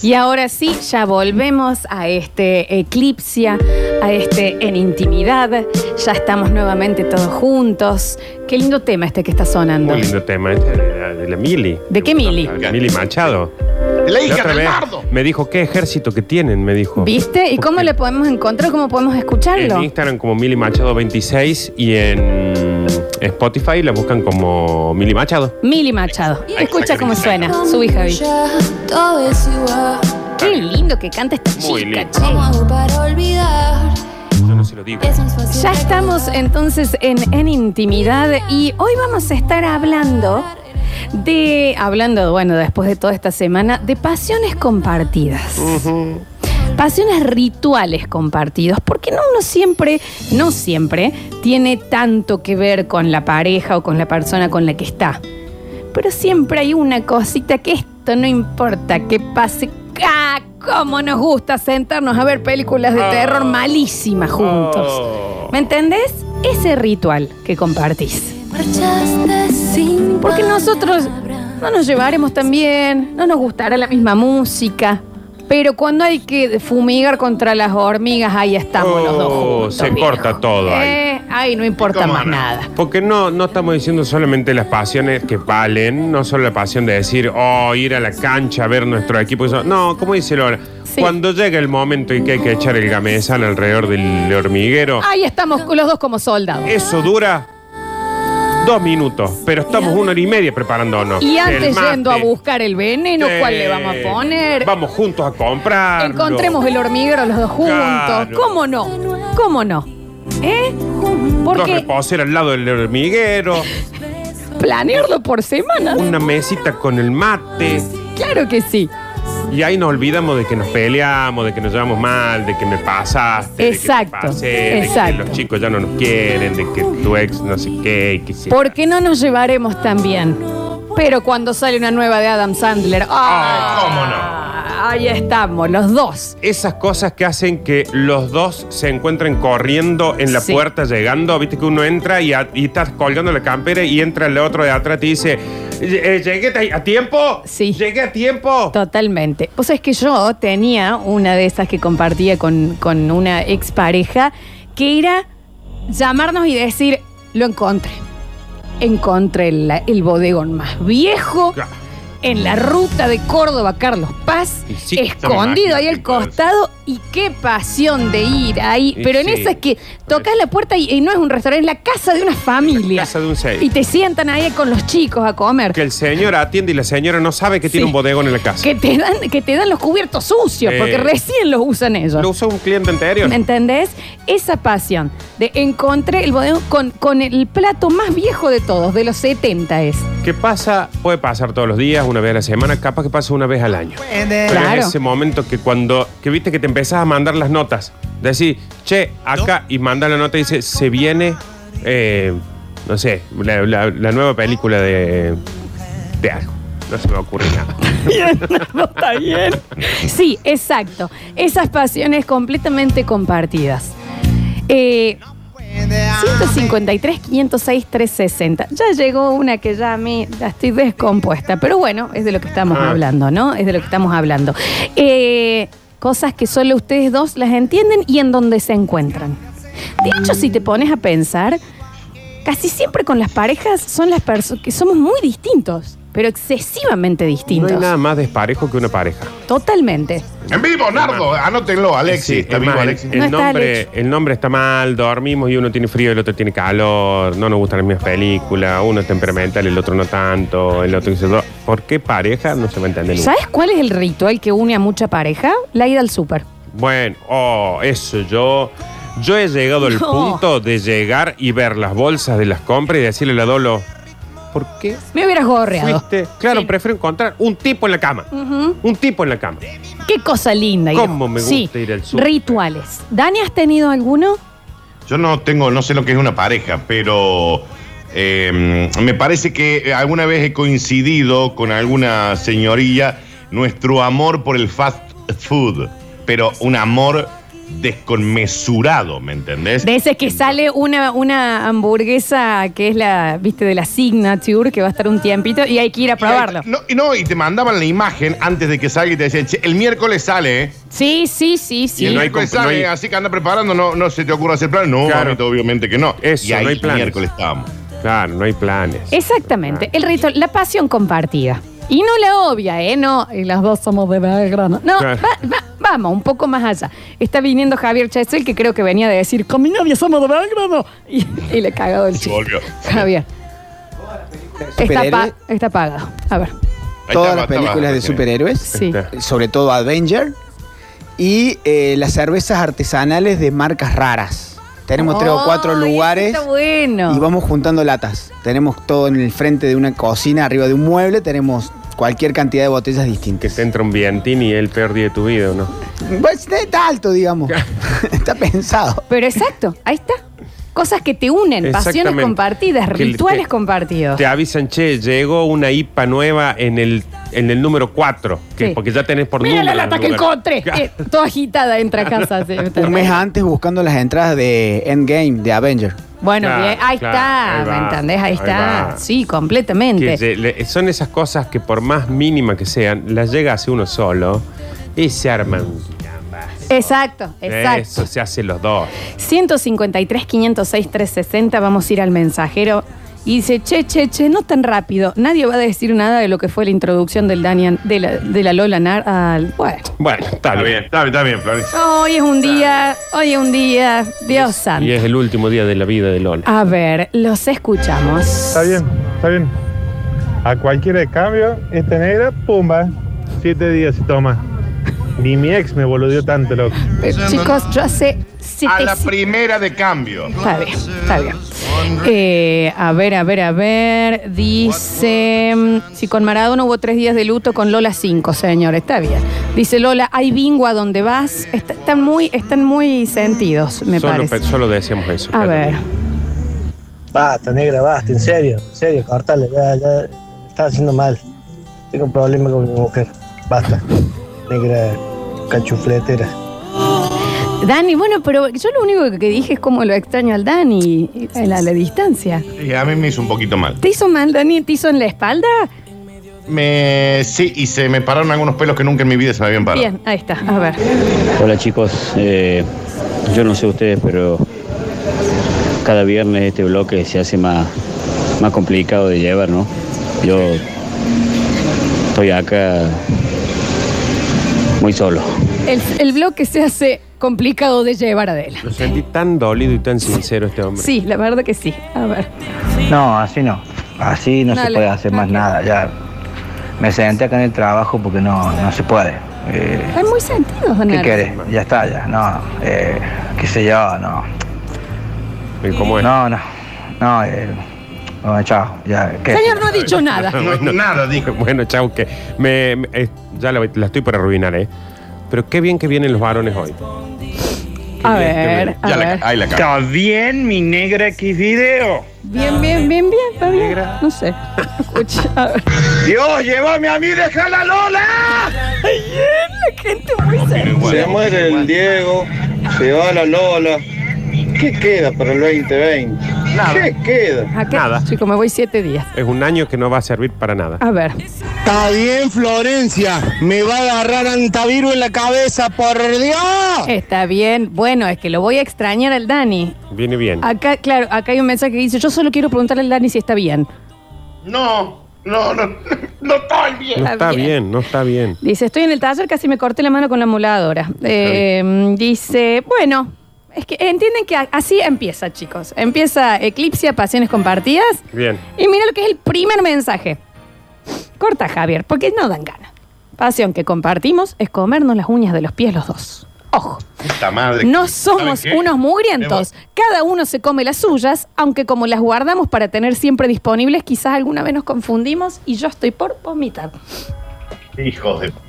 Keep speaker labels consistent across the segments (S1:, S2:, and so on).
S1: Y ahora sí, ya volvemos a este eclipsia, a este en intimidad. Ya estamos nuevamente todos juntos. Qué lindo tema este que está sonando.
S2: Muy lindo tema este de la, de la Mili.
S1: ¿De qué Mili?
S2: La Mili Machado.
S3: La
S2: La
S3: hija
S2: otra
S3: del
S2: vez
S3: nardo.
S2: me dijo, ¿qué ejército que tienen? Me dijo.
S1: ¿Viste? ¿Y cómo le podemos encontrar? ¿Cómo podemos escucharlo?
S2: En Instagram como Mili Machado 26 y en Spotify la buscan como Mili Machado.
S1: Mili Machado. Escucha cómo suena, su hija ¿viste?
S4: Todo es igual.
S1: Qué lindo que canta esta
S2: Muy
S1: chica,
S2: lindo.
S1: che.
S4: ¿Cómo hago para olvidar?
S2: Yo no se lo digo.
S4: Es más fácil.
S1: Ya estamos entonces en, en intimidad y hoy vamos a estar hablando de, hablando, bueno, después de toda esta semana, de pasiones compartidas. Pasiones rituales compartidos, porque no uno siempre, no siempre, tiene tanto que ver con la pareja o con la persona con la que está. Pero siempre hay una cosita que esto no importa que pase. ¡Ah! ¿Cómo nos gusta sentarnos a ver películas de terror malísimas juntos?
S2: Oh.
S1: ¿Me entendés? Ese ritual que compartís. Porque nosotros no nos llevaremos tan bien, no nos gustará la misma música. Pero cuando hay que fumigar contra las hormigas, ahí estamos los dos
S2: Oh,
S1: juntos.
S2: se
S1: viejo.
S2: corta todo ahí.
S1: Eh, ahí no importa
S3: ¿Cómo
S1: más
S3: no?
S1: nada.
S2: Porque no, no estamos diciendo solamente las pasiones que valen, no solo la pasión de decir, oh, ir a la cancha a ver nuestro equipo. eso. No, como dice Lora,
S1: Sí.
S2: cuando llega el momento y que hay que echar el gamezán alrededor del hormiguero,
S1: Ahí estamos los dos como soldados.
S2: eso dura dos minutos, pero estamos una hora y media preparándonos.
S1: Y antes yendo a buscar el veneno, ¿cuál le vamos a poner?
S2: Vamos juntos a comprar.
S1: Encontremos el hormiguero los dos juntos.
S2: Claro.
S1: ¿Cómo no? ¿Cómo no? ¿Eh?
S2: Dos
S1: Porque
S2: reposeras al lado del hormiguero,
S1: planearlo por semana.
S2: una mesita con el mate.
S1: Claro que sí.
S2: Y ahí nos olvidamos de que nos peleamos, de que nos llevamos mal, de que me pasaste,
S1: Exacto,
S2: de que te pasé, de
S1: exacto.
S2: que los chicos ya no nos quieren, de que tu ex no sé qué, y que sí.
S1: Porque no nos llevaremos tan bien. Pero cuando sale una nueva de Adam Sandler, ¡ah!
S3: ¿cómo no?
S1: Ahí estamos, los dos.
S2: Esas cosas que hacen que los dos se encuentren corriendo en la
S1: Sí.
S2: puerta llegando, viste que uno entra y, a- y estás colgando la campera y entra el otro de atrás y te dice, "Eh, ¿llegué a tiempo?
S1: Sí.
S2: ¿Llegué a tiempo?
S1: Totalmente. Pues es que yo tenía una de esas que compartía con, con una expareja que era llamarnos y decir, lo encontré. Encontré el, el bodegón más viejo
S2: Claro.
S1: En la ruta de Córdoba Carlos Paz,
S2: sí,
S1: escondido
S2: yo me
S1: ahí al costado y qué pasión de ir ahí.
S2: Y
S1: Pero en
S2: sí.
S1: esa es que tocas la puerta y, y no es un restaurante, es la casa de una familia.
S2: casa de un seis.
S1: Y te sientan ahí con los chicos a comer.
S2: Que el señor atiende y la señora no sabe que tiene
S1: Sí.
S2: un bodegón en la casa.
S1: Que te dan, que te dan los cubiertos sucios,
S2: Eh.
S1: porque recién los usan ellos.
S2: Lo usó un cliente anterior.
S1: ¿Me entendés? Esa pasión de encontré el bodegón con, con el plato más viejo de todos, de los 70 es.
S2: ¿Qué pasa? Puede pasar todos los días, una vez a la semana, capaz que pasa una vez al año. Pero
S1: Claro.
S2: es ese momento que cuando, que viste que te empezás a mandar las notas, decís, che, acá, y manda la nota y dice, se viene, eh, no sé, la, la- la nueva película de, de algo. No se me ocurre nada.
S1: No está bien. Sí, exacto. Esas pasiones completamente compartidas. Eh, 153, 506, 360. Ya llegó una que ya a mí ya estoy descompuesta, pero bueno, es de lo que estamos
S2: Ah.
S1: hablando, ¿no? Es de lo que estamos hablando. Eh, cosas que solo ustedes dos las entienden y en donde se encuentran. De hecho, si te pones a pensar, casi siempre con las parejas son las personas que somos muy distintos, pero excesivamente
S2: No
S1: distintos.
S2: hay nada más desparejo que una pareja.
S1: Totalmente.
S3: En vivo, Nardo. Anótenlo, Alexis.
S2: Sí,
S3: Está
S2: es
S3: vivo,
S2: más,
S3: Alexis.
S2: el,
S1: No está
S2: nombre,
S1: Alex.
S2: el nombre está mal, dormimos y uno tiene frío y el otro tiene calor, no nos gustan las mismas películas, uno es temperamental, el otro no tanto, el otro dice, "No, ¿por qué pareja? No se va a entender nunca.
S1: ¿Sabes cuál es el ritual que une a mucha pareja? La ida al súper.
S2: Bueno, oh, eso yo. Yo he llegado al
S1: No.
S2: punto de llegar y ver las bolsas de las compras y decirle a la Dolo, ¿por qué
S1: Me hubieras gorreado.
S2: fuiste? Claro,
S1: Sí.
S2: prefiero encontrar un tipo en la cama.
S1: Ujú.
S2: Un tipo en la cama.
S1: Qué cosa linda.
S2: Cómo me gusta
S1: Sí,
S2: ir al súper.
S1: Rituales. ¿Dani, has tenido alguno?
S3: Yo no tengo, no sé lo que es una pareja, pero eh, me parece que alguna vez he coincidido con alguna señorilla nuestro amor por el fast food, pero un amor desconmesurado, ¿me entendés?
S1: De ese que sale una, una hamburguesa que es la, viste, de la Signature, que va a estar un tiempito y hay que ir a
S3: Y
S1: probarlo.
S3: ahí- No, y no, y te mandaban la imagen antes de que salga y te decían, "Che, el miércoles sale, ¿eh?
S1: Sí, sí, sí,
S3: Y
S1: sí.
S3: el
S2: no hay
S3: miércoles
S2: comp- no
S3: sale,
S2: hay-
S3: así que anda preparando, no, no se te ocurre hacer plan. No,
S2: Claro.
S3: mamita, obviamente que no.
S2: Eso,
S3: y ahí
S2: no hay
S3: el
S2: planes.
S3: miércoles estábamos.
S2: Claro, no hay planes.
S1: Exactamente. El ritual, la pasión compartida. Y no la obvia, ¿eh? No, y las dos somos de Belgrano. No,
S2: Claro.
S1: va- va- vamos, un poco más allá. Está viniendo Javier Chesel, que creo que venía de decir, con mi novia somos de Belgrano. Y, y le he cagado el chiste.
S3: volvió.
S1: Javier. Está,
S5: Superhéroe.
S1: pa- está apagado. A ver.
S3: Ahí
S5: Todas las películas de superhéroes,
S1: Sí.
S2: Está.
S5: sobre todo Avenger, y eh, las cervezas artesanales de marcas raras. Tenemos tres o cuatro lugares
S1: Está bueno.
S5: y vamos juntando latas. Tenemos todo en el frente de una cocina, arriba de un mueble, tenemos cualquier cantidad de botellas
S2: Que
S5: distintas.
S2: te entra un vientín y el peor día de tu vida, ¿o ¿no?
S5: Pues está alto, digamos. está pensado.
S1: Pero exacto, ahí está. Cosas que te unen, pasiones compartidas,
S2: Que
S1: rituales
S2: te-
S1: compartidos.
S2: Te avisan, che, llegó una IPA nueva en el, en el número 4, que,
S1: Sí.
S2: porque ya tenés por
S1: Mira la
S2: número.
S1: lata
S2: el
S1: que
S2: lugar.
S1: encontré. Eh, toda agitada entra a casa. sí.
S5: Un mes antes buscando las entradas de Endgame, de Avenger.
S1: Bueno,
S2: Claro,
S1: bien, ahí
S2: claro,
S1: está,
S2: ahí
S1: ¿me entendés? Ahí,
S2: ahí
S1: está.
S2: va.
S1: Sí,
S2: Que
S1: completamente.
S2: se- le- son esas cosas que por más mínima que sean, las llega a hacer uno solo y se arman.
S1: Exacto, exacto.
S2: Eso se hace los dos.
S1: 153, 506, 360, vamos a ir al mensajero. Y dice, che, che, che, no tan rápido. Nadie va a decir nada de lo que fue la introducción del Daniel, de la, de la Lola Nar al. Bueno.
S2: Bueno, está bien.
S3: bien, está bien, está bien, Florencia.
S1: Hoy es un día, hoy es un día, Dios santo.
S2: Y es el último día de la vida de Lola.
S1: A ver, los escuchamos.
S6: Está bien, está bien. A cualquiera de cambio, esta negra, pumba. Siete días se toma. Ni mi ex me boludeó tanto, loco.
S1: Eh, chicos, yo hace
S3: A la
S1: 700
S3: primera de cambio.
S1: Está bien, está bien. Eh, a ver, a ver, a ver. Dice, si con Maradona hubo tres días de luto, con Lola cinco, señor. Está bien. Dice Lola, hay bingo a donde vas. Está- están, muy, están muy sentidos, me
S2: solo,
S1: parece.
S2: pe- solo decíamos eso.
S1: A ver.
S7: Basta, negra, basta, en serio, en serio, cortale, ya, ya, está haciendo mal. Tengo un problema con mi mujer. Basta, negra cachufletera.
S1: Dani, bueno, pero yo lo único que dije es cómo lo extraño al Dani a la, a la distancia.
S3: Y a mí me hizo un poquito mal.
S1: ¿Te hizo mal, Dani? ¿Te hizo en la espalda?
S3: Me, sí, y se me pararon algunos pelos que nunca en mi vida se me habían parado.
S1: Bien, ahí está. A ver.
S8: Hola chicos, Eh, yo no sé ustedes, pero cada viernes este bloque se hace más, más complicado de llevar, ¿no? Yo estoy acá muy solo.
S1: El, el bloque se hace complicado de llevar adelante.
S2: Lo sentí tan dolido y tan sincero este hombre.
S1: Sí, la verdad que sí. A ver.
S7: No, así no. Así no
S1: Dale,
S7: se puede hacer más nada. Ya me senté acá en el trabajo porque no, no se puede. Eh,
S1: Hay muy sentidos,
S7: ¿Qué
S1: Daniel.
S7: querés? Ya está, ya. No, eh, qué sé yo, no.
S2: ¿Y ¿Cómo es?
S7: No, no. No, eh, no, chao. Ya, ¿qué?
S1: Señor, no ha dicho nada.
S3: No, nada, dijo.
S2: Bueno, chau, que me, me- eh, ya la, la estoy por arruinar, ¿eh? Pero qué bien que vienen los varones hoy.
S1: A
S2: bien, qué
S1: ver,
S2: bien.
S1: a
S3: Ya la,
S1: ver.
S3: ahí la cago.
S6: bien, mi negra X video.
S1: Bien, bien, bien, bien, está bien. No sé. Escucha. A ver.
S6: Dios, llévame a mí, deja la Lola.
S1: La gente muy seria.
S3: Se
S6: muere el Diego, se va la Lola. ¿Qué queda para el 2020? ¿Qué queda?
S2: Nada.
S1: chico, me voy siete días.
S2: Es un año que no va a servir para nada.
S1: A ver.
S6: Está bien, Florencia. Me va a agarrar antavirus en la cabeza, por Dios.
S1: Está bien. Bueno, es que lo voy a extrañar al Dani.
S2: Viene bien.
S1: Acá, claro, acá hay un mensaje que dice, yo solo quiero preguntarle al Dani si está bien.
S3: No, no, no, no estoy bien.
S2: No
S1: está
S2: está
S1: bien.
S2: no está bien.
S1: Dice, estoy en el taller, casi me corté la mano con la emuladora. Eh, dice, bueno, es que entienden que así empieza, chicos. Empieza Eclipse, Pasiones Compartidas.
S2: Bien.
S1: Y mira lo que es el primer mensaje. Corta, Javier, porque no dan ganas. Pasión que compartimos es comernos las uñas de los pies los dos. Ojo,
S3: Puta madre.
S1: no somos unos mugrientos. Cada uno se come las suyas, aunque como las guardamos para tener siempre disponibles, quizás alguna vez nos confundimos y yo estoy por vomitar.
S3: Hijos de.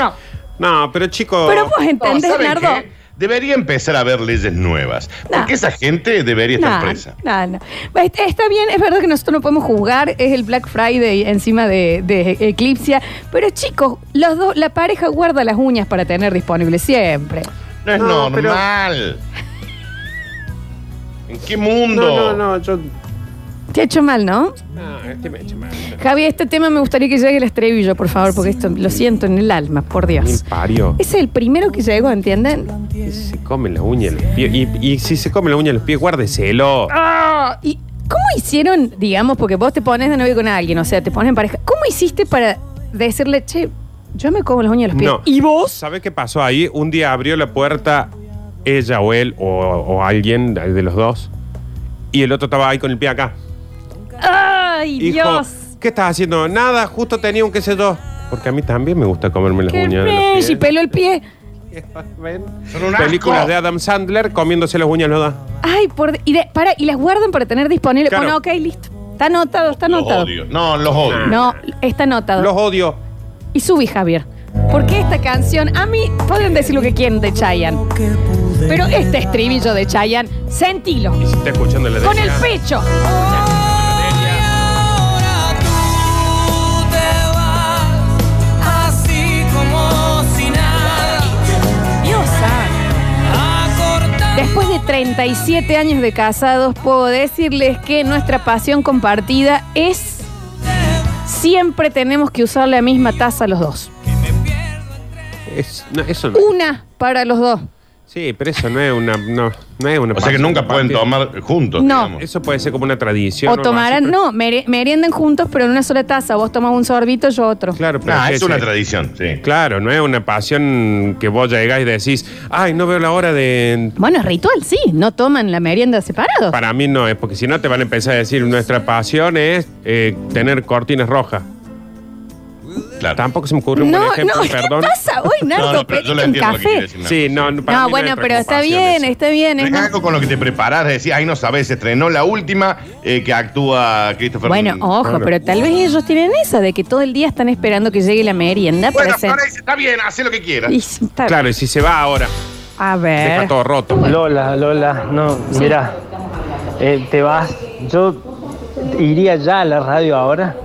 S1: No.
S2: No, pero chicos.
S1: Pero vos entendés,
S3: ¿saben
S1: Nardo.
S3: qué? Debería empezar a haber leyes nuevas.
S1: No.
S3: Porque esa gente debería estar
S1: No,
S3: presa.
S1: no, no. Está está bien, es verdad que nosotros no podemos juzgar, es el Black Friday encima de, de Eclipse, pero chicos, los dos, la pareja guarda las uñas para tener disponible siempre.
S3: No es
S2: No, pero-
S3: normal. ¿En qué mundo?
S2: No, no, no, yo.
S1: Te ha hecho mal, ¿no?
S2: No, este me echa mal.
S1: Javi, este tema me gustaría que llegue el estribillo, por favor, porque esto lo siento en el alma, por Dios.
S2: parió.
S1: Es el primero que llegó, ¿entienden?
S2: Se come la uña de los pies. Y, y si se come la uña de los pies, guárdeselo.
S1: Ah, ¿Y cómo hicieron, digamos, porque vos te pones de novio con alguien, o sea, te pones en pareja, ¿cómo hiciste para decirle, che, yo me como las uñas de los pies?
S2: No.
S1: ¿Y vos?
S2: ¿Sabe qué pasó ahí? Un día abrió la puerta ella o él o, o alguien de los dos y el otro estaba ahí con el pie acá.
S1: ¡Ay,
S2: Hijo,
S1: Dios!
S2: ¿qué estás haciendo? Nada, justo tenía un qué sé yo. Porque a mí también me gusta comerme las
S1: ¡Qué
S2: uñas de los
S1: bello!
S2: pies.
S1: Y peló el pie.
S3: Son un
S2: Películas
S3: asco.
S2: de Adam Sandler comiéndose las uñas los da.
S1: Ay, por... Y, de- para, y las guardan para tener disponible.
S2: Claro.
S1: Bueno, ok, listo. Está anotado, está
S3: Los
S1: anotado.
S3: odio. No, los odio.
S1: No, está anotado.
S2: Los odio.
S1: Y subí, Javier. Porque esta canción, a mí, pueden decir lo que quieren de Chayanne. Pero este estribillo de Chayanne, sentilo.
S2: Y si está escuchando la
S1: Con el pecho. Después de 37 años de casados, puedo decirles que nuestra pasión compartida es siempre tenemos que usar la misma taza los dos.
S2: es- no, eso no.
S1: Una para los dos.
S2: Sí, pero eso no es una. No, no es una
S3: O sea que nunca pueden tomar juntos,
S1: No.
S3: digamos.
S2: Eso puede ser como una tradición.
S1: O tomarán, no, mere- merienden juntos, pero en una sola taza. Vos tomas un sorbito, yo otro.
S2: Claro, pero
S3: Nah,
S2: que
S3: es una tradición, sí.
S2: Claro, no es una pasión que vos llegás y decís, ay, no veo la hora de.
S1: Bueno, es ritual, sí. No toman la merienda separados.
S2: Para mí no es, porque si no te van a empezar a decir, nuestra pasión es eh, tener cortinas rojas.
S3: Claro.
S2: Tampoco se me ocurre un
S1: No,
S2: buen ejemplo,
S1: no, ¿qué
S2: perdón.
S1: pasa hoy, Nardo?
S3: No, no, pero yo le entiendo lo que quiere
S1: café.
S3: decir. Nardo.
S2: Sí, no, para
S1: No,
S2: mí
S1: bueno, pero está bien,
S2: eso.
S1: está bien. es
S3: algo con lo que te preparas, decís, ay, no sabes, se estrenó la última eh, que actúa Christopher
S1: Bueno, ojo,
S2: Claro.
S1: pero tal vez ellos tienen esa de que todo el día están esperando que llegue la merienda
S3: Bueno,
S1: para hacer.
S3: ahora dice, está bien, hace lo que quieras.
S1: Y está-
S2: Claro, y si se va ahora,
S1: A
S2: deja
S1: ver.
S2: todo roto.
S9: Lola, Lola, no, mira, eh, te vas, yo iría ya a la radio ahora,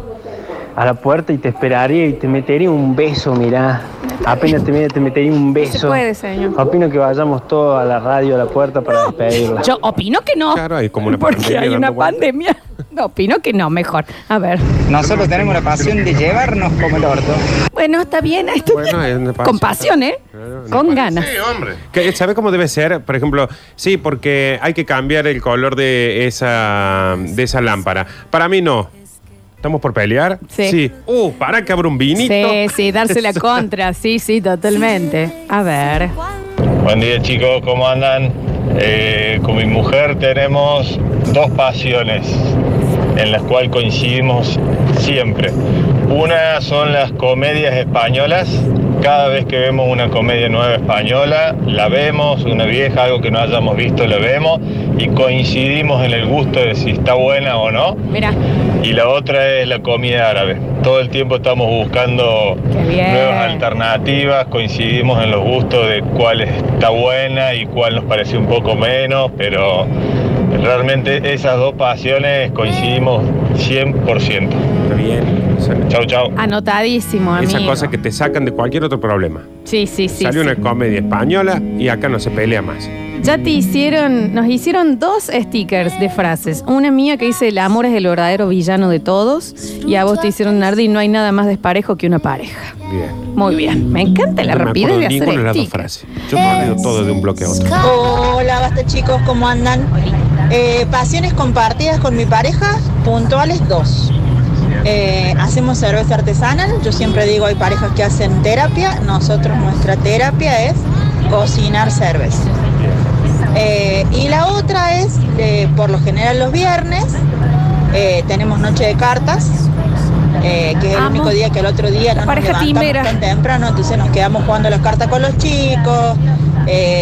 S9: a la puerta y te esperaría y te metería un beso, mira, apenas te, te metería un beso.
S1: Se puede, señor.
S9: Opino que vayamos todos a la radio, a la puerta para despedirla.
S1: Yo opino que no.
S2: Claro, hay como una
S1: Porque
S2: pandemia
S1: hay una
S2: dando vueltas.
S1: pandemia. No, opino que no, mejor. A ver.
S10: Nosotros tenemos la pasión de llevarnos como el orto.
S1: Bueno, está bien. Está
S2: Bueno,
S1: bien.
S2: es una pasión.
S1: Con pasión, ¿eh?
S2: Claro,
S1: Con ganas.
S3: Sí, hombre.
S2: Que- ¿Sabe cómo debe ser? Por ejemplo, sí, porque hay que cambiar el color de esa, de esa lámpara. Para mí no. ¿Estamos por pelear?
S1: Sí.
S2: Uh, para que abra un vinito.
S1: Sí, sí, darse la contra. Sí, sí, totalmente. A ver.
S11: Buen día chicos, ¿cómo andan? Eh, con mi mujer tenemos dos pasiones en las cuales coincidimos siempre. Una son las comedias españolas. Cada vez que vemos una comedia nueva española, la vemos, una vieja, algo que no hayamos visto, la vemos y coincidimos en el gusto de si está buena o no.
S1: Mira.
S11: Y la otra es la comida árabe. Todo el tiempo estamos buscando nuevas alternativas, coincidimos en los gustos de cuál está buena y cuál nos parece un poco menos, pero realmente esas dos pasiones coincidimos 100%.
S2: Está bien.
S11: Chau, chau.
S1: Anotadísimo, amigo.
S2: Esa cosa que te sacan de cualquier otro problema.
S1: Sí, sí, sí.
S2: Salió
S1: sí.
S2: una comedia española y acá no se pelea más.
S1: Ya te hicieron, nos hicieron dos stickers de frases. Una mía que dice el amor es el verdadero villano de todos. Y a vos te hicieron Nardi, no hay nada más desparejo que una pareja.
S2: Bien.
S1: Muy bien. Me encanta la
S2: no
S1: rapidez de hacer
S2: de las dos frases. Yo me olvido todo de un bloque a otro.
S12: Hola, basta chicos, ¿cómo andan? Eh, pasiones compartidas con mi pareja, puntuales dos. Eh, hacemos cerveza artesanal, yo siempre digo hay parejas que hacen terapia, nosotros nuestra terapia es cocinar cerveza. Eh, y la otra es, eh, por lo general los viernes, eh, tenemos noche de cartas, que es el
S1: Amo.
S12: único día que el otro día no nos
S1: Pareja
S12: levantamos
S1: timera.
S12: tan temprano, entonces nos quedamos jugando las cartas con los chicos,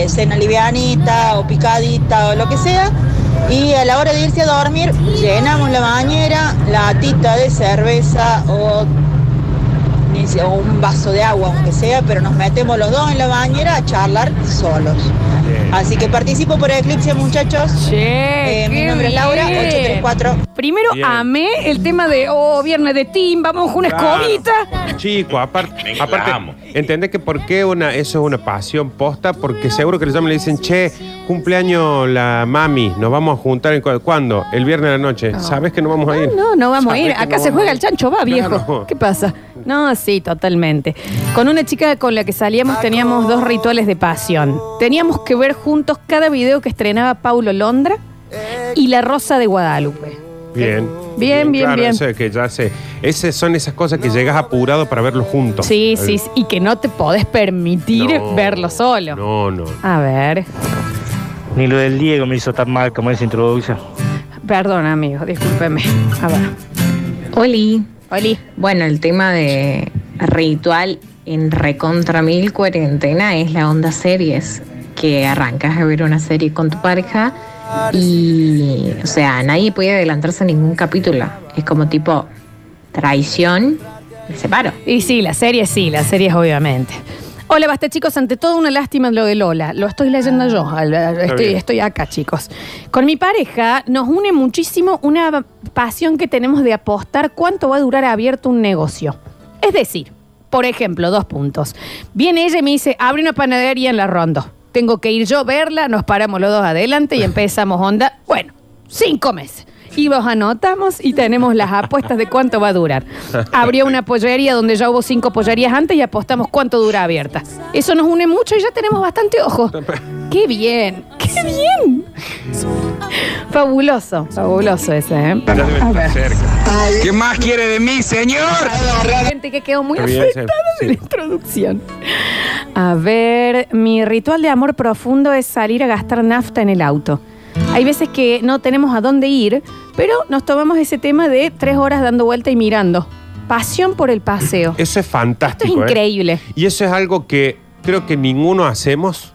S12: cena livianita o picadita o lo que sea. Y a la hora de irse a dormir, llenamos la bañera, latita de cerveza o o un vaso de agua, aunque sea, pero nos metemos los dos en la bañera a charlar solos. Así que participo por Eclipse, muchachos. Eh, mi nombre es Laura,
S1: bien.
S12: 834.
S1: Primero
S2: Bien.
S1: amé el tema de, oh, viernes de team, vamos con una
S2: Claro.
S1: escobita.
S2: Chico, aparte. ¿entendés que por qué una, eso es una pasión posta? Porque seguro que les llaman y le dicen, che, cumpleaños la mami, nos vamos a juntar en cu- ¿cuándo? El viernes de la noche. ¿Sabes que no vamos a ir?
S1: No, no vamos a
S2: ¿Sabés
S1: ir. Acá
S2: no
S1: se juega
S2: a
S1: el chancho, va, viejo.
S2: Claro.
S1: ¿Qué pasa? No, sí, totalmente. Con una chica con la que salíamos teníamos dos rituales de pasión. Teníamos que ver juntos cada video que estrenaba Paulo Londra y La Rosa de Guadalupe.
S2: Bien.
S1: Bien, bien,
S2: claro,
S1: bien.
S2: Eso de que ya sé. Esas son esas cosas que llegas apurado para verlo juntos.
S1: Sí, sí, sí, y que no te podés permitir
S2: No.
S1: verlo solo.
S2: No, no.
S1: A ver,
S9: Ni lo del Diego me hizo tan mal como esa introducción.
S1: perdón, amigo, discúlpeme. A ver.
S13: Oli.
S1: Oli.
S13: Bueno, el tema de ritual en recontra mil cuarentena es la onda series, que arrancas a ver una serie con tu pareja y, o sea, nadie puede adelantarse a ningún capítulo. Es como tipo traición, me separo.
S1: Y sí, la serie sí, la serie obviamente. Hola, basta chicos, ante todo una lástima lo de Lola. Lo estoy leyendo yo, al- estoy,
S2: bien.
S1: estoy acá chicos. Con mi pareja nos une muchísimo una pasión que tenemos de apostar cuánto va a durar abierto un negocio. Es decir, por ejemplo, dos puntos. Viene ella y me dice, abre una panadería en la Rondo. Tengo que ir yo a verla, nos paramos los dos adelante y empezamos onda. Bueno, cinco meses. Y los anotamos y tenemos las apuestas de cuánto va a durar. Abrió una pollería donde ya hubo cinco pollerías antes y apostamos cuánto dura abierta. Eso nos une mucho y ya tenemos bastante ojo. ¡Qué bien! ¡Qué bien! Fabuloso, fabuloso ese, ¿eh?
S10: ¿Qué más quiere de mí, señor?
S1: Gente que quedó muy
S2: bien,
S1: afectada
S2: sí.
S1: de la introducción. A ver, mi ritual de amor profundo es salir a gastar nafta en el auto. Hay veces que no tenemos a dónde ir, pero nos tomamos ese tema de tres horas dando vuelta y mirando. Pasión por el paseo.
S2: Eso es
S1: Esto es
S2: fantástico. ¿eh?
S1: increíble.
S2: Y eso es algo que creo que ninguno hacemos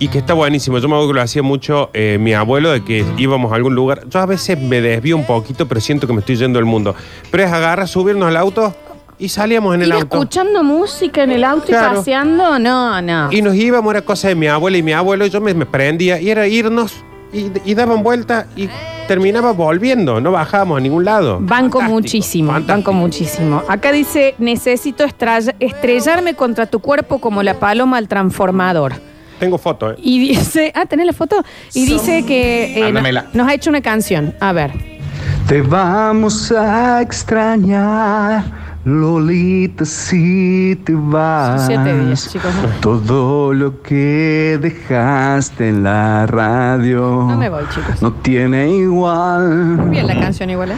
S2: y que está buenísimo. Yo me acuerdo que lo hacía mucho eh, mi abuelo, de que íbamos a algún lugar. Yo a veces me desvío un poquito, pero siento que me estoy yendo del mundo. Pero es agarrar, subirnos al auto y salíamos en el
S1: Ir
S2: auto.
S1: escuchando música en el auto y paseando, no, no.
S2: Y nos íbamos, era cosa de mi abuela y mi abuelo, y yo me, me prendía, y era irnos, y, y daban vuelta, y terminaba volviendo, no bajábamos a ningún lado.
S1: Banco
S2: Fantástico,
S1: muchísimo,
S2: fantástico.
S1: banco muchísimo. Acá dice, necesito estrellarme contra tu cuerpo como la paloma al transformador.
S2: Tengo foto, ¿eh?
S1: Y dice, ah, ¿tenés la foto? Y dice que eh, nos ha hecho una canción. A ver.
S14: Te vamos a extrañar, Lolita, si te vas.
S1: Siete días, chicos. ¿no?
S14: Todo lo que dejaste en la radio
S1: No me voy, chicos.
S14: no tiene igual.
S1: Muy bien la canción igual, ¿eh?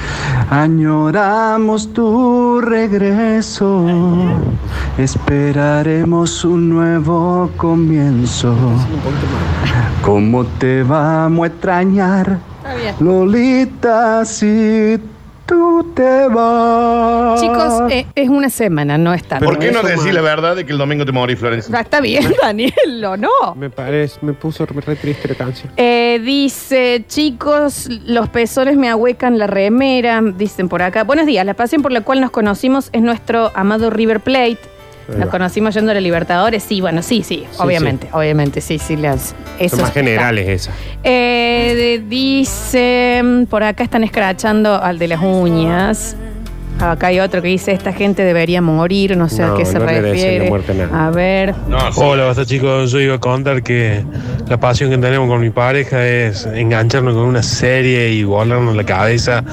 S14: Añoramos tu regreso, esperaremos un nuevo comienzo. ¿Cómo te vamos a extrañar,
S1: Está bien.
S14: Lolita, si tú te vas?
S1: Chicos, eh, es una semana, no es tanto.
S3: ¿Por qué no
S2: eso,
S3: decís la verdad de que el domingo te morí, Florencia?
S1: Ah, Está bien, Daniel, ¿o no?
S2: Me parece, me puso re, re triste la canción.
S1: Eh, dice, chicos, los pezones me ahuecan la remera, dicen por acá. Buenos días, la pasión por la cual nos conocimos es nuestro amado River Plate. Nos conocimos yendo a la Libertadores, sí, bueno, sí, sí, obviamente, obviamente, sí, sí, las, eso
S2: Son más generales esas.
S1: Eh, de- dice, por acá están escrachando al de las uñas. Acá hay otro que dice, esta gente debería morir, no sé a
S2: No,
S1: qué se
S2: no la
S1: refiere.
S2: muerte a
S1: ver,
S6: Hola, basta chicos. Yo iba a contar que la pasión que tenemos con mi pareja es engancharnos con una serie y volarnos la cabeza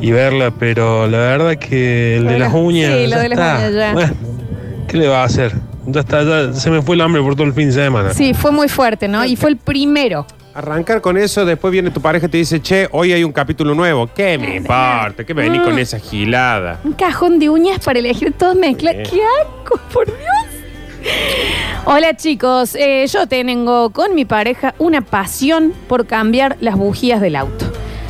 S6: y verla, pero la verdad que el de las uñas.
S1: Sí, lo
S6: ya
S1: de las
S6: está.
S1: uñas ya.
S6: Bueno, ¿Qué le va a hacer? Ya está, ya se me fue el hambre por todo el fin de semana.
S1: sí, fue muy fuerte, ¿no? Y fue el primero.
S2: Arrancar con eso, después viene tu pareja y te dice, che, hoy hay un capítulo nuevo. ¿Qué me importa? ¿Qué me venís con esa gilada?
S1: Un cajón de uñas para elegir todo mezcla. ¡Qué asco, por Dios! Hola chicos, Eh, yo tengo con mi pareja una pasión por cambiar las bujías del auto.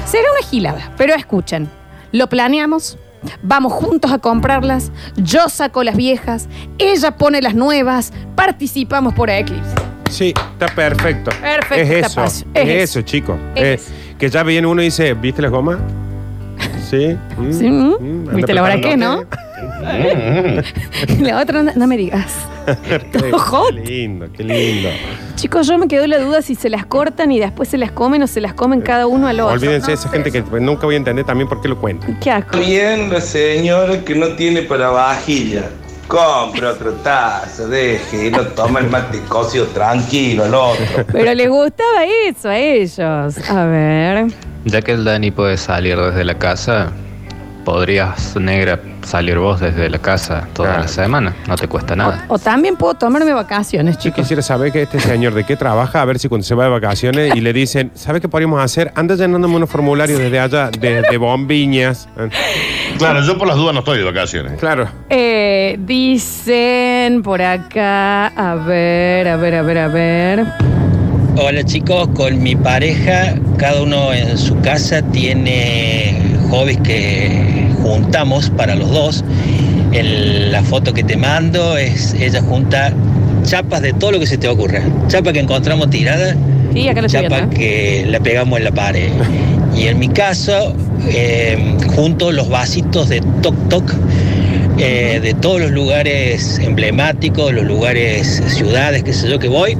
S1: Será una gilada, pero escuchen, lo planeamos, vamos juntos a comprarlas, yo saco las viejas, ella pone las nuevas, participamos por Eclipse.
S2: Sí, está perfecto.
S1: Perfecto,
S2: Es eso, es,
S1: Es
S2: eso, chico.
S1: Es
S2: Eh, que ya viene uno y dice, ¿viste las gomas? Sí. mm,
S1: Sí, mm.
S2: mm, anda
S1: ¿Viste la hora que, no?
S2: preparándote.
S1: La otra, no, no me digas.
S2: qué,
S1: Hot.
S2: qué lindo, qué lindo.
S1: Chicos, yo me quedó la duda si se las cortan y después se las comen o se las comen cada uno al otro.
S2: Olvídense de esa gente que nunca voy a entender también por qué lo cuentan.
S1: Qué asco.
S15: Bien, la señora que no tiene para vajilla. Compre otra taza, deje, y no toma el mate cocido tranquilo al otro.
S1: Pero les gustaba eso a ellos. A ver.
S16: Ya que el Dani puede salir desde la casa, podrías, negra, salir vos desde la casa toda la semana. No te cuesta nada.
S1: O también puedo tomarme vacaciones,
S2: Yo
S1: chicos.
S2: quisiera saber que este señor de qué trabaja, a ver si cuando se va de vacaciones y le dicen, ¿sabe qué podríamos hacer? Anda llenándome unos formularios desde allá, desde bombiñas.
S3: Claro, yo por las dudas no estoy de vacaciones.
S2: Claro.
S1: Eh, dicen por acá. A ver, a ver, a ver, a ver.
S17: Hola chicos, con mi pareja, cada uno en su casa tiene hobbies que juntamos para los dos. El- la foto que te mando es ella junta chapas de todo lo que se te ocurra. Chapa que encontramos tirada,
S1: Sí, acá
S17: chapa
S1: viendo. ¿eh?
S17: que la pegamos en la pared. Y en mi caso, eh, junto los vasitos de Toc Toc eh, de todos los lugares emblemáticos, los lugares, ciudades, qué sé yo, que voy.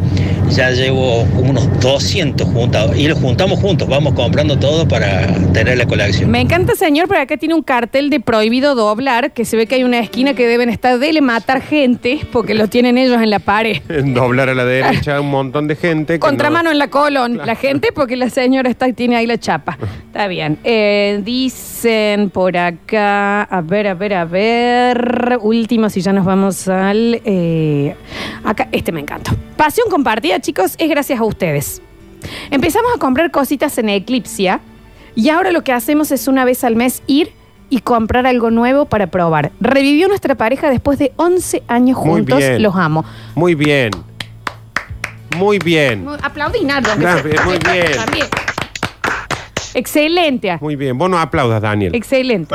S17: Ya llevo como unos 200 juntados y los juntamos juntos, vamos comprando todo para tener la colección.
S1: Me encanta, señor, pero acá tiene un cartel de prohibido doblar, que se ve que hay una esquina que deben estar dele matar gente, porque lo tienen ellos en la pared.
S2: Doblar a la derecha un montón de gente.
S1: Contramano en la colon, la gente, porque la señora está, tiene ahí la chapa. Está bien. Eh, dicen por acá, a ver, a ver, a ver. Último, si ya nos vamos al. eh, acá, este me encantó. Pasión compartida, chicos, es gracias a ustedes. Empezamos a comprar cositas en Eclipsia y ahora lo que hacemos es una vez al mes ir y comprar algo nuevo para probar. Revivió nuestra pareja después de 11 años
S2: Muy
S1: juntos.
S2: bien.
S1: Los amo.
S2: Muy bien. Muy bien.
S1: Aplaudí, Nardo. aunque sea.
S2: muy bien.
S1: También. Excelente.
S2: Muy bien. Vos no aplaudas, Daniel.
S1: Excelente.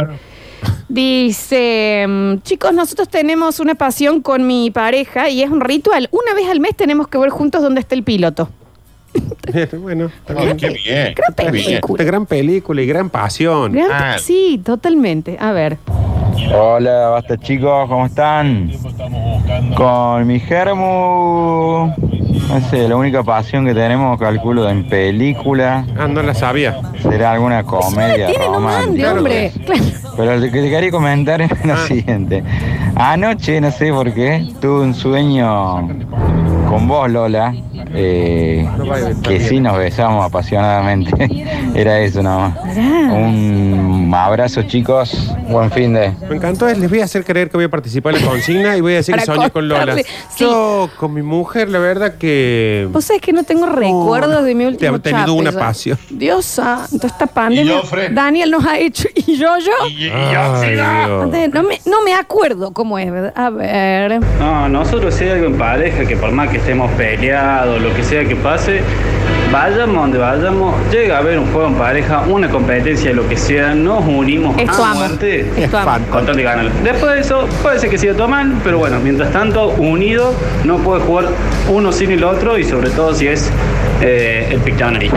S1: Dice, mm, chicos, nosotros tenemos una pasión con mi pareja y es un ritual. Una vez al mes tenemos que ver juntos dónde está el piloto.
S2: bueno, bien.
S3: qué bien.
S1: Gran
S3: Está
S1: película.
S2: Gran película y gran pasión.
S1: Gran-
S3: Ah.
S1: Sí, totalmente. A ver.
S18: Hola, basta chicos, ¿cómo están? Con mi germo, no sé, la única pasión que tenemos, calculo, en película,
S2: Ah, no la sabía.
S18: será alguna comedia
S1: Tiene no mande, hombre. Claro.
S18: Pero lo que te quería comentar es
S2: Ah.
S18: lo siguiente. Anoche, no sé por qué, tuve un sueño con vos, Lola, eh, que sí nos besamos apasionadamente. Era eso nada más. Un abrazo, chicos. Buen fin de...
S2: Me encantó. es, Les voy a hacer creer que voy a participar en la consigna y voy a decir que
S1: Para
S2: soñé con Lola.
S1: contarle, sí.
S2: Yo, con mi mujer, la verdad que.
S1: Vos sabés que no tengo recuerdos de mi
S2: Te
S1: último
S2: ha tenido
S1: chape,
S2: una pasión.
S1: Dios santo, esta pandemia. Daniel nos ha hecho. ¿Y yo, yo?
S2: Ay, Dios.
S1: No me, no me acuerdo cómo es, ¿verdad? A ver.
S19: No, nosotros si hay algo en pareja, que por más que estemos peleados, lo que sea que pase, vayamos donde vayamos, llega a haber un juego en pareja, una competencia, lo que sea, nos unimos
S1: Esto
S19: a
S1: amo.
S19: muerte
S1: Esto amo.
S19: con tal de. Después de eso, puede ser que siga todo mal, pero bueno, mientras tanto, unido, no puede jugar uno sin el otro y sobre todo si es eh, el Pictionary.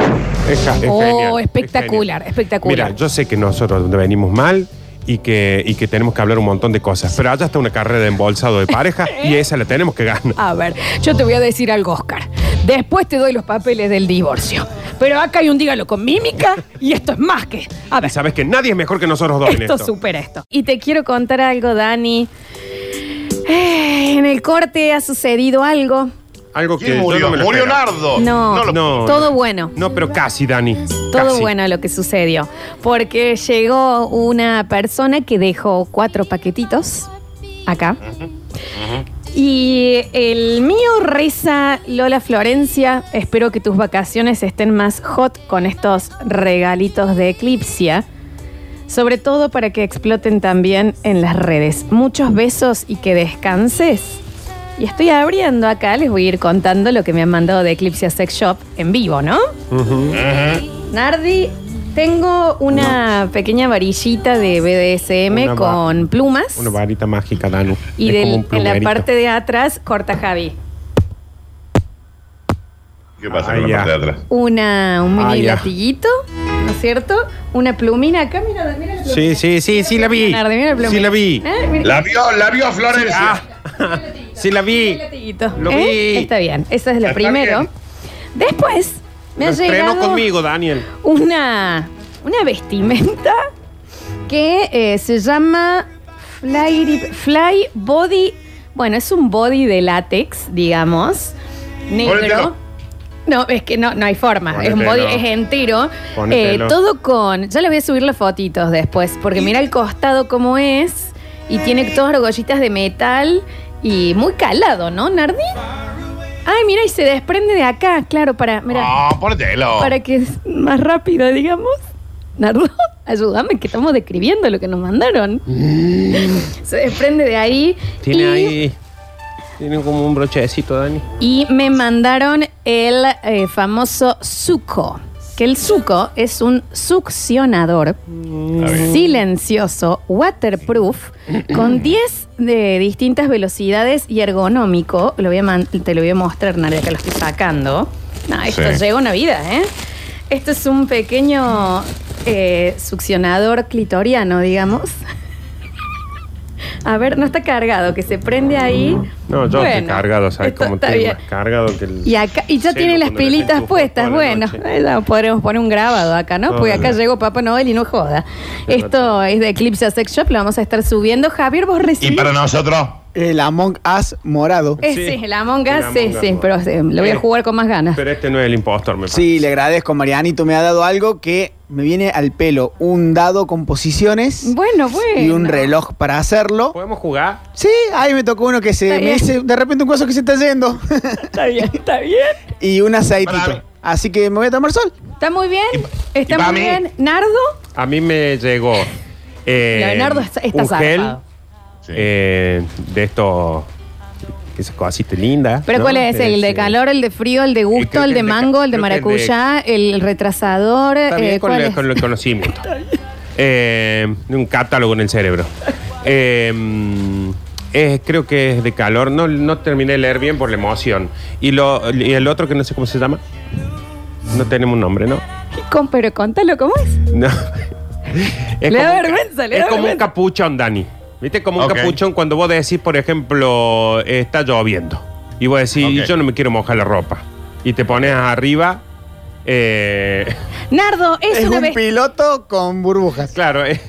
S2: Es, es
S1: Oh,
S2: genial, es
S1: espectacular,
S2: genial.
S1: espectacular.
S2: Mira, yo sé que nosotros venimos mal y que, y que tenemos que hablar un montón de cosas, pero allá está una carrera de embolsado de pareja y esa la tenemos que ganar.
S1: A ver, yo te voy a decir algo, Oscar. Después te doy los papeles del divorcio. Pero acá hay un dígalo con mímica y esto es más que. A
S2: Y
S1: ver,
S2: sabes que nadie es mejor que nosotros dos en
S1: esto
S2: esto.
S1: supera esto. Y te quiero contar algo, Dani. Eh, en el corte ha sucedido algo.
S2: Algo que
S3: ¿Quién
S2: yo
S3: murió?
S2: no me lo
S3: ¿Murió
S2: esperaba.
S3: Nardo?
S1: No,
S3: lo-
S2: No,
S1: todo
S2: no.
S1: bueno.
S2: No, pero casi, Dani.
S1: Todo
S2: Casi.
S1: bueno lo que sucedió. Porque llegó una persona que dejó cuatro paquetitos acá. Y el mío reza Lola Florencia. Espero que tus vacaciones estén más hot con estos regalitos de Eclipsia. Sobre todo para que exploten también en las redes. Muchos besos y que descanses. Y estoy abriendo acá, les voy a ir contando lo que me han mandado de Eclipse Sex Shop en vivo, ¿no? Nardi, tengo una pequeña varillita de BDSM
S2: Una va-
S1: con plumas.
S2: Una varita mágica, Danu.
S1: Y
S2: Es
S1: del-
S2: como un
S1: en la
S2: plumerito.
S1: parte de atrás, corta Javi.
S3: ¿Qué pasa con la
S2: ya.
S3: parte de atrás?
S1: Una, un
S2: Ah,
S1: mini
S2: ya.
S1: latiguito. No cierto? Una plumina acá, mira, mira la plumina.
S2: Sí, sí, sí, sí la vi.
S1: Nardi, mira la plumina.
S2: Sí la vi.
S1: ¿Eh? Mira.
S3: La vio, la vio Florencia.
S2: Ah, sí la vi. Lo
S1: ¿Eh?
S2: vi.
S1: Está bien, esa es la
S3: Está
S1: primero.
S3: bien.
S1: Después me
S2: Lo
S1: ha
S2: estrenó
S1: llegado
S2: conmigo, Daniel.
S1: una, una vestimenta que eh, se llama Fly, Fly Body. Bueno, es un body de látex, digamos, negro. No, es que no, no hay forma. Es un body, es entero. Eh, todo con. Ya les voy a subir las fotitos después, porque mira el costado cómo es. Y tiene todas argollitas de metal y muy calado, ¿no, Nardi? Ay, mira, y se desprende de acá, claro, para. Mira,
S3: Ah,
S1: para que es más rápido, digamos. Nardo, ayúdame, que estamos describiendo lo que nos mandaron. Se desprende de ahí.
S2: Tiene
S1: y,
S2: ahí. Tiene como un brochecito, Dani.
S1: y me mandaron el eh, famoso suco. Que el suco es un succionador silencioso, waterproof, con 10 de distintas velocidades y ergonómico. Lo voy a man- te lo voy a mostrar, Nadia, que lo estoy sacando. No, esto
S3: Sí.
S1: llega una vida, ¿eh? Esto es un pequeño eh, succionador clitoriano, digamos. A ver, no está cargado, que se prende ahí.
S2: No, yo estoy
S1: Bueno,
S2: cargado, ¿sabes
S1: esto
S2: cómo
S1: está
S2: estoy
S1: bien.
S2: más cargado que el.
S1: Y acá, y ya tiene las pilitas puestas. Bueno, eh, ya podremos poner un grabado acá, ¿no? Porque acá llegó Papá Noel y no joda. Esto es de Eclipse Sex Shop, lo vamos a estar subiendo. Javier, vos
S3: Y
S1: recibís.
S3: para nosotros,
S5: El Among Us morado.
S1: Eh,
S2: Sí.
S1: sí, el Among Us, sí,
S2: Us,
S1: sí,
S2: bueno.
S1: pero eh, lo voy a
S2: Eh.
S1: jugar con más ganas.
S2: Pero este no es el impostor, me parece.
S5: Sí, le agradezco, Marianito. Me ha dado algo que me viene al pelo. Un dado con posiciones
S1: Bueno, bueno.
S5: y un reloj para hacerlo.
S2: ¿Podemos jugar?
S5: Sí, ahí me tocó uno que se
S1: Está
S5: me
S1: bien.
S5: dice de repente un coso que se está yendo.
S1: Está bien, está bien.
S5: y un aceitito. Así que me voy a tomar sol.
S1: Está muy bien. Está
S3: y pa'
S1: muy
S3: mí.
S1: bien. Nardo.
S2: A mí me llegó. Eh,
S1: Leonardo está- está
S2: un gel
S1: zarpado.
S3: Sí.
S2: eh, de estos. Esa cosita linda.
S1: ¿Pero
S2: ¿no?
S1: cuál es? ¿El de
S2: Ese-
S1: calor, el de frío, el de gusto,
S2: que
S1: el de
S2: el de ca-
S1: mango, el de
S2: creo que el de-
S1: maracuyá, el retrasador?
S2: Está bien
S1: eh,
S2: con,
S1: ¿cuál
S2: el,
S1: es?
S2: con el conocimiento. Eh, un catálogo en el cerebro. Eh, es- creo que es de calor. No, no terminé de leer bien por la emoción. Y, lo, y el otro que no sé cómo se llama. No tenemos un nombre, ¿no?
S1: Con- pero contalo, ¿cómo es?
S2: No. Es
S1: Le da
S2: como un ca-
S1: vergüenza, le
S2: Es
S1: da
S2: como un capuchón, Dani. ¿Viste? Como un
S3: Ok.
S2: capuchón cuando vos decís, por ejemplo, está lloviendo. Y vos decís,
S3: Ok.
S2: yo no me quiero mojar la ropa. Y te pones arriba. eh,
S1: Nardo, es,
S5: Es
S1: una
S5: un
S1: vez.
S5: piloto con burbujas.
S2: claro, eh,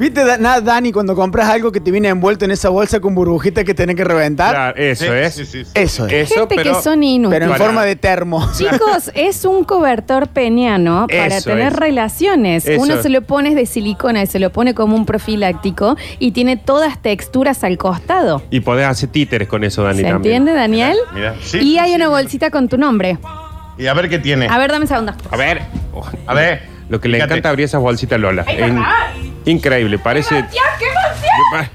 S5: ¿Viste, Da- nada, Dani, cuando compras algo que te viene envuelto en esa bolsa con burbujitas que tenés que reventar?
S2: claro, eso
S3: Sí,
S2: es.
S3: sí, sí, sí.
S5: Eso es.
S2: Eso,
S1: Gente
S2: pero.
S1: que son inútiles.
S5: Pero en
S2: Para-
S5: forma de termo.
S1: Chicos, es un cobertor peñano para
S2: Eso
S1: tener
S2: es.
S1: relaciones.
S2: Eso.
S1: Uno se lo pone de silicona y se lo pone como un profiláctico y tiene todas texturas al costado.
S2: Y podés hacer títeres con eso, Dani,
S1: ¿Se
S2: también.
S1: entiende, Daniel?
S3: Mira, sí,
S1: y
S3: sí,
S1: hay
S3: sí,
S1: una
S3: mira.
S1: bolsita con tu nombre.
S3: Y a ver qué tiene.
S1: A ver, dame un segundo.
S2: A ver.
S3: A ver.
S2: Lo que le
S3: Fíjate.
S2: encanta abrir esas bolsitas Lola.
S1: Ay, papá.
S2: increíble, parece.
S1: ¡Qué emoción!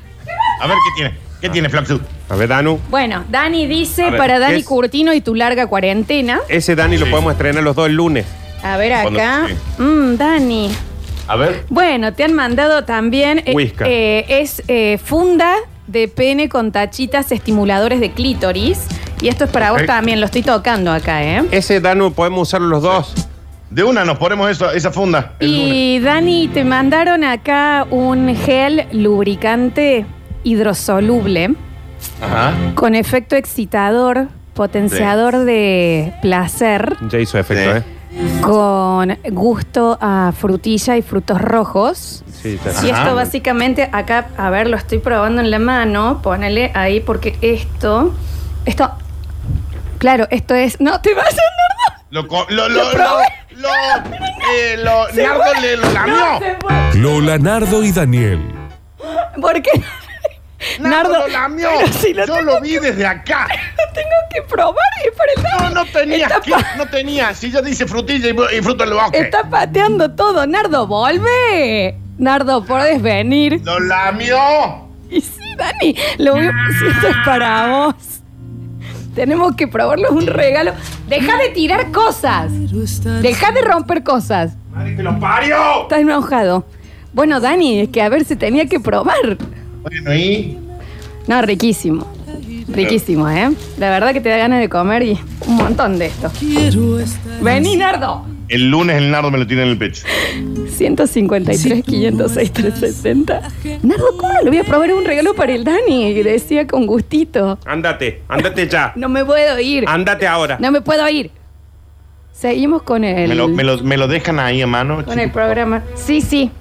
S3: A ver qué tiene. ¿Qué tiene, Flaxu?
S2: A ver, Danu.
S1: Bueno, Dani dice
S3: A ver,
S1: para
S2: ¿qué
S1: Dani
S2: es?
S1: Curtino y tu larga cuarentena.
S2: Ese Dani lo
S3: Sí.
S2: podemos estrenar los dos el lunes.
S1: A ver
S3: Cuando-
S1: acá.
S3: sí.
S1: Mm, Dani.
S3: A ver.
S1: Bueno, te han mandado también. eh,
S2: Whisca.
S1: eh, es eh, funda de pene con tachitas estimuladores de clítoris. Y esto es para
S3: Ok.
S1: vos también, lo estoy tocando acá, ¿eh?
S2: Ese Danu podemos usarlo los dos.
S3: De una nos ponemos eso, esa funda. el lunes.
S1: Y Dani, te mandaron acá un gel lubricante hidrosoluble
S3: Ajá.
S1: con efecto excitador, potenciador de placer,
S2: Ya hizo efecto,
S3: Sí.
S2: ¿eh?
S1: con gusto a frutilla y frutos rojos.
S2: Sí, está.
S1: Y
S3: Ajá.
S1: esto básicamente, acá, a ver, lo estoy probando en la mano, ponele ahí, porque esto, esto, claro, esto es, no, te vas a andar,
S3: Lo, co- lo, lo,
S1: Lo
S3: lo,
S1: probé.
S3: Lo, eh, lo, Nardo
S1: fue.
S3: le lo lamió.
S20: Lola, Nardo y Daniel.
S1: ¿Por qué?
S3: Nardo,
S1: Nardo,
S3: lo lamió.
S1: pero si lo
S3: Yo
S1: tengo
S3: lo vi desde acá.
S1: Lo tengo que probar, es para el
S3: No, no tenía.
S1: Está,
S3: que-
S1: pa-
S3: no tenía. Si yo dice frutilla y, bru- y fruto del bosque.
S1: está pateando todo. Nardo, vuelve. Nardo, ¿puedes venir?
S3: Lo lamió.
S1: Y sí, Dani, lo voy si esto es para vos. Tenemos que probarlo, es un regalo. Deja de tirar cosas. Deja de romper cosas.
S3: Madre que lo parió.
S1: Estás enojado. Bueno, Dani, es que a ver si tenía que probar.
S3: Bueno, y.
S1: No, riquísimo. Riquísimo, ¿eh? La verdad que te da ganas de comer y un montón de esto. Vení, Nardo.
S3: El lunes el nardo me lo tiene en el pecho.
S1: 153, 506, 360. Nardo, ¿cómo no lo voy a probar? Un regalo para el Dani. Y decía con gustito.
S2: Ándate, ándate ya.
S1: No me puedo ir.
S2: Ándate ahora.
S1: No me puedo ir. Seguimos con el,
S3: Me lo, me lo- me lo dejan ahí a mano.
S1: con el programa. Sí, sí.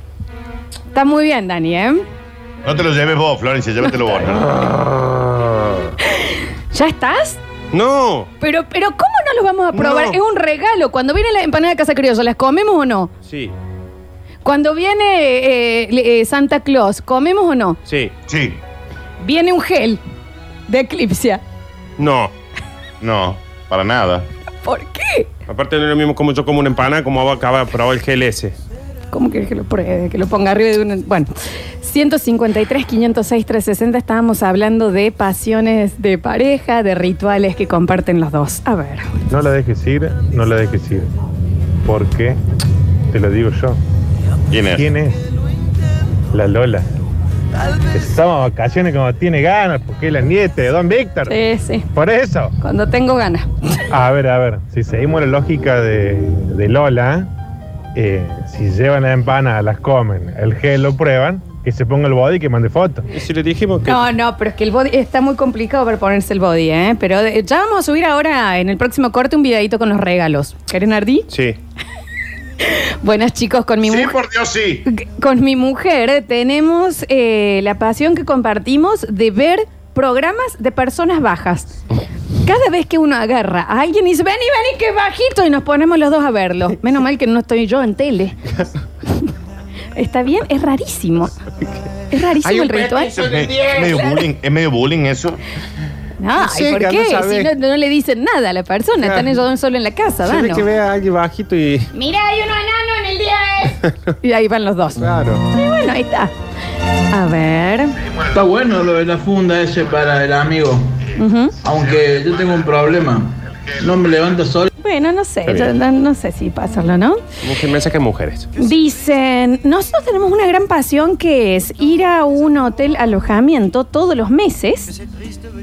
S1: Está muy bien, Dani, ¿eh?
S3: No te lo lleves vos, Florencia, llévatelo vos.
S1: ¿Ya estás?
S2: No.
S1: Pero, pero ¿cómo no lo vamos a probar?
S2: No.
S1: Es un regalo. Cuando viene la empanada de Casa Criolla, ¿las comemos o no?
S2: Sí,
S1: Cuando viene eh, le- eh, Santa Claus, ¿comemos o no?
S2: sí.
S3: Sí.
S1: Viene un gel de Eclipsia.
S2: No.
S3: No, para nada.
S1: ¿Por qué?
S2: Aparte no es lo mismo como yo como una empanada como acaba de probar el GLS.
S1: ¿Cómo quieres que lo pruebe? Que lo ponga arriba de un... Bueno, 153, 506, 360 estábamos hablando de pasiones de pareja, de rituales que comparten los dos. A ver.
S20: No la dejes ir, no la dejes ir. ¿Por qué? Te lo digo yo.
S3: ¿Quién es?
S20: ¿Quién es? La Lola. Se toma vacaciones como tiene ganas, porque es la nieta de Don Víctor.
S1: Sí, sí.
S20: Por eso.
S1: Cuando tengo ganas.
S20: A ver, a ver, si seguimos la lógica de, de Lola, eh, si llevan la empanada, las comen, el gel lo prueban, que se ponga el body y que mande fotos.
S2: Y si le dijimos que.
S1: No, no, pero es que el body está muy complicado para ponerse el body, ¿eh? Pero de- ya vamos a subir ahora en el próximo corte un videito con los regalos. ¿Querés, Nardi?
S2: Sí.
S1: Buenas, chicos, con mi
S3: Sí,
S1: mujer.
S3: por Dios, sí.
S1: Con mi mujer tenemos eh, la pasión que compartimos de ver programas de personas bajas. Cada vez que uno agarra a alguien y dice, vení, vení, que bajito, y nos ponemos los dos a verlo. Menos mal que no estoy yo en tele. ¿Está bien? Es rarísimo. Es rarísimo el ritual.
S3: Es, me- es medio bullying, es medio bullying eso.
S1: No,
S2: Sí,
S1: ¿y por qué?
S2: saber.
S1: Si no, no le dicen nada a la persona,
S2: Claro.
S1: están ellos solo en la casa,
S2: Se ve que ve a alguien bajito y.
S1: Mira, hay uno enano en el 10. y ahí van los dos.
S2: Claro.
S1: Y bueno, ahí está. A ver.
S21: Está bueno lo de la funda ese para el amigo.
S1: Ujú.
S21: Aunque yo tengo un problema. No me levanta solo.
S1: Bueno, no sé, yo no, no sé si pasarlo, ¿no?
S2: Mujer, mensaje de mujeres.
S1: Dicen, nosotros tenemos una gran pasión que es ir a un hotel alojamiento todos los meses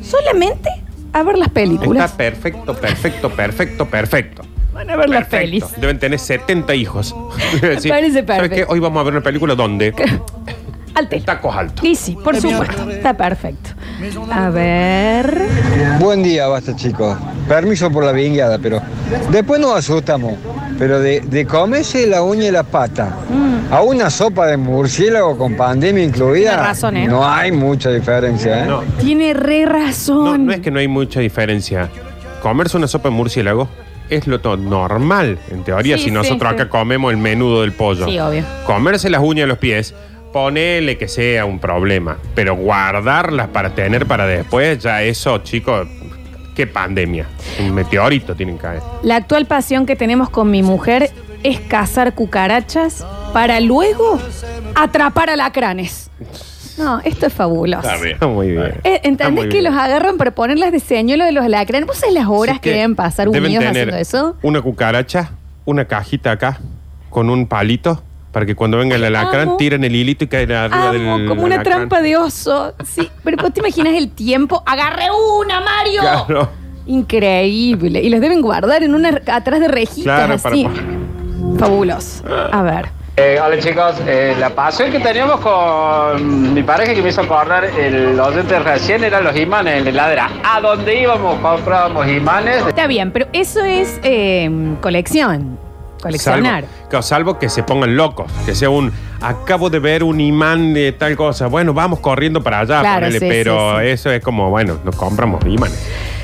S1: solamente a ver las películas.
S2: Está perfecto, perfecto, perfecto, perfecto.
S1: Van a ver las pelis.
S2: Deben tener 70 hijos.
S1: parece
S2: ¿Sabes
S1: perfecto.
S2: qué? Hoy vamos a ver una película donde.
S1: Al hotel.
S2: Tacos altos.
S1: Y sí, por supuesto. Está perfecto. A ver.
S22: Buen día, basta chicos. Permiso por la vingueada, pero después nos asustamos. Pero de, de comerse la uña y la pata a una sopa de murciélago con pandemia incluida,
S1: Tiene razón, ¿eh?
S22: no hay mucha diferencia. ¿eh?
S2: No,
S1: Tiene re razón.
S2: no, no es que no hay mucha diferencia. Comerse una sopa de murciélago es lo normal, en teoría,
S1: Sí,
S2: si
S1: sí,
S2: nosotros
S1: sí.
S2: acá comemos el menudo del pollo.
S1: Sí, obvio.
S2: Comerse las uñas de los pies, ponele que sea un problema. Pero guardarlas para tener para después, ya eso, chicos, qué pandemia. Un meteorito tienen que caer.
S1: La actual pasión que tenemos con mi mujer es cazar cucarachas para luego atrapar alacranes. No, esto es fabuloso.
S2: Está muy bien.
S1: Eh,
S2: Está
S1: ¿Entendés que
S2: bien.
S1: los agarran para ponerlas de señuelo de los alacranes? ¿Vos sabés las horas que, deben pasar
S2: Deben
S1: unidos
S2: tener
S1: haciendo eso?
S2: Una cucaracha, una cajita acá, con un palito, para que cuando venga el alacrán tiren el hilito y caen arriba
S1: Amo,
S2: del
S1: como una
S2: alacrán.
S1: trampa de oso. Sí, pero vos te imaginas el tiempo. ¡Agarré una, Mario!
S2: Claro,
S1: Increíble. Y los deben guardar en una atrás de rejitas
S2: claro, para-
S1: así. Fabuloso. A ver.
S23: Eh, hola chicos, Eh, la pasión que teníamos con mi pareja que me hizo acordar el oyente recién eran los imanes en la heladera. A donde íbamos comprábamos imanes.
S1: Está bien, pero eso es eh, colección. Coleccionar.
S2: Salvo, claro, salvo que se pongan locos, que sea un acabo de ver un imán de tal cosa. Bueno, vamos corriendo para allá,
S1: Claro,
S2: ponele,
S1: sí,
S2: pero
S1: sí, sí.
S2: eso es como, bueno, nos compramos imanes.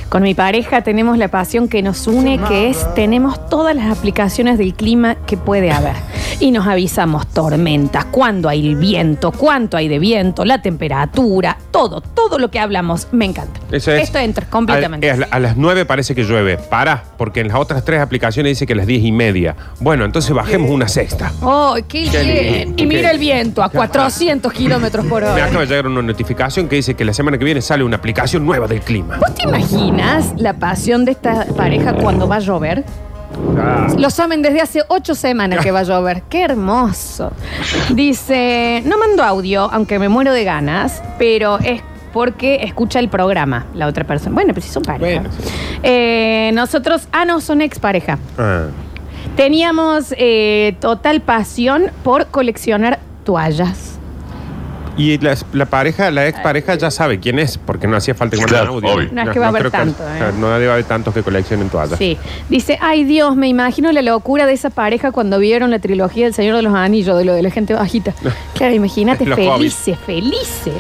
S1: Con mi pareja tenemos la pasión que nos une, que es tenemos todas las aplicaciones del clima que puede haber. Y nos avisamos tormentas, cuándo hay viento, cuánto hay de viento, la temperatura, todo, todo lo que hablamos. Me encanta.
S2: Eso es.
S1: Esto entra completamente.
S2: A, las 9 parece que llueve. Para, porque en las otras tres aplicaciones dice que a las 10 y media. Bueno, entonces bajemos una sexta.
S1: ¡Oh, qué,
S2: Qué
S1: bien!
S2: lindo,
S1: Y mira el viento a 400 kilómetros por
S2: Me
S1: hora.
S2: acaba de llegar una notificación que dice que la semana que viene sale una aplicación nueva del clima.
S1: ¿Vos te imaginas la pasión de esta pareja cuando va a llover?
S2: Ah.
S1: Lo saben desde hace ocho semanas que va a llover. ¡Qué hermoso! Dice, no mando audio, aunque me muero de ganas, pero es porque escucha el programa la otra persona. Bueno, pero si son pareja.
S2: Bueno, sí.
S1: Eh, nosotros, ah, no, son expareja.
S2: Ah.
S1: Teníamos eh, total pasión por coleccionar toallas.
S2: Y la, la pareja, la ex pareja ya sabe quién es, porque no hacía falta que manden
S3: Claro,
S2: audio.
S3: obvio.
S1: No es que va a haber
S2: creo
S1: tanto, ¿eh?
S2: claro, No debe haber tantos que coleccionen toallas.
S1: Sí. Dice, ay Dios, me imagino la locura de esa pareja cuando vieron la trilogía del Señor de los Anillos, de lo de la gente bajita. Claro, imagínate,
S2: Los
S1: felices, felices.